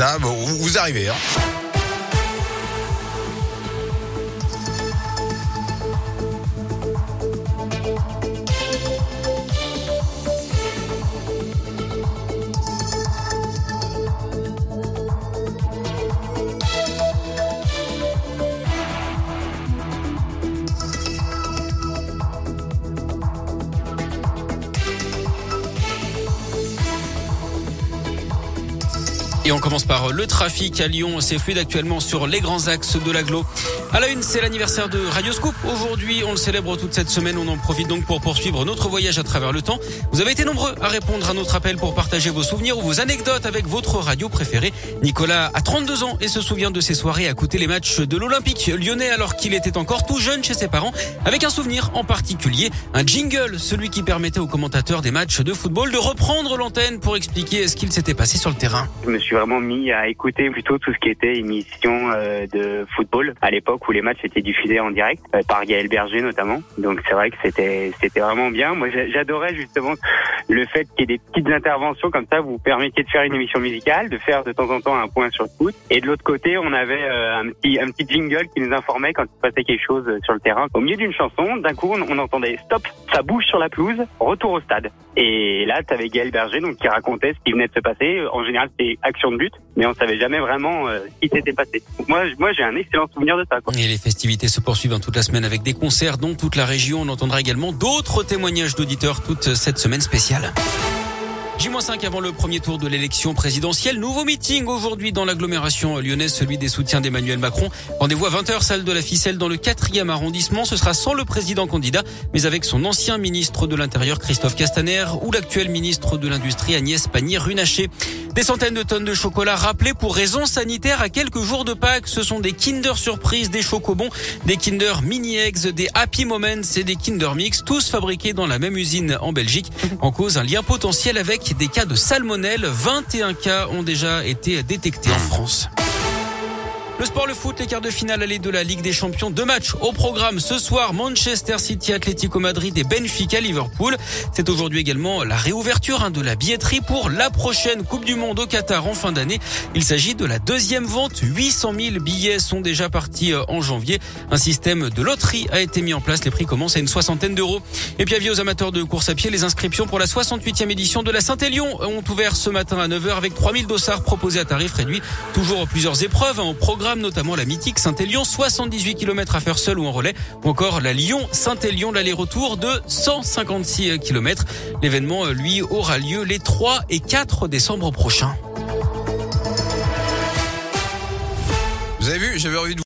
Vous vous arrivez. Hein. Et on commence par le trafic à Lyon. C'est fluide actuellement sur les grands axes de l'agglo. À la une, c'est l'anniversaire de Radioscoop. Aujourd'hui, on le célèbre toute cette semaine. On en profite donc pour poursuivre notre voyage à travers le temps. Vous avez été nombreux à répondre à notre appel pour partager vos souvenirs ou vos anecdotes avec votre radio préférée. Nicolas a 32 ans et se souvient de ses soirées à écouter les matchs de l'Olympique lyonnais alors qu'il était encore tout jeune chez ses parents avec un souvenir en particulier, un jingle, celui qui permettait aux commentateurs des matchs de football de reprendre l'antenne pour expliquer ce qu'il s'était passé sur le terrain. Suis vraiment mis à écouter plutôt tout ce qui était émission euh, de football à l'époque où les matchs étaient diffusés en direct euh, par Gaël Berger notamment. Donc c'est vrai que c'était c'était vraiment bien. Moi j'adorais justement le fait qu'il y ait des petites interventions comme ça, vous permettiez de faire une émission musicale, de faire de temps en temps un point sur le foot. Et de l'autre côté, on avait euh, un petit un petit jingle qui nous informait quand il passait quelque chose sur le terrain. Au milieu d'une chanson, d'un coup on, entendait stop, ça bouge sur la pelouse, retour au stade. Et là, tu avais Gaël Berger donc qui racontait ce qui venait de se passer. En général, c'était action de but, mais on savait jamais vraiment euh, ce qui s'était passé. moi, moi, j'ai un excellent souvenir de ça. Quoi. Et les festivités se poursuivent toute la semaine avec des concerts dans toute la région. On entendra également d'autres témoignages d'auditeurs toute cette semaine spéciale. J-5 avant le premier tour de l'élection présidentielle. Nouveau meeting aujourd'hui dans l'agglomération lyonnaise, celui des soutiens d'Emmanuel Macron. Rendez-vous à 20h, salle de la ficelle dans le 4e arrondissement. Ce sera sans le président candidat, mais avec son ancien ministre de l'Intérieur Christophe Castaner ou l'actuel ministre de l'Industrie Agnès Pannier-Runacher. Des centaines de tonnes de chocolat rappelés pour raisons sanitaires à quelques jours de Pâques. Ce sont des Kinder Surprise, des chocobons, des Kinder Mini Eggs, des Happy Moments et des Kinder Mix, tous fabriqués dans la même usine en Belgique. En cause, un lien potentiel avec des cas de salmonelle. 21 cas ont déjà été détectés en France. Le sport, le foot, les quarts de finale aller de la Ligue des Champions. Deux matchs au programme ce soir. Manchester City, Atlético Madrid et Benfica, Liverpool. C'est aujourd'hui également la réouverture hein, de la billetterie pour la prochaine Coupe du Monde au Qatar en fin d'année. Il s'agit de la deuxième vente. 800 000 billets sont déjà partis euh, en janvier. Un système de loterie a été mis en place. Les prix commencent à une soixantaine d'euros. Et puis avis aux amateurs de course à pied, les inscriptions pour la 68e édition de la Saint-Élion ont ouvert ce matin à 9h avec 3000 dossards proposés à tarif réduit. Toujours plusieurs épreuves en programme notamment la mythique Saint-Élion, 78 km à faire seul ou en relais, ou encore la Lyon-Saint-Élion, l'aller-retour de 156 km. L'événement, lui, aura lieu les 3 et 4 décembre prochains. Vous avez vu, j'avais envie de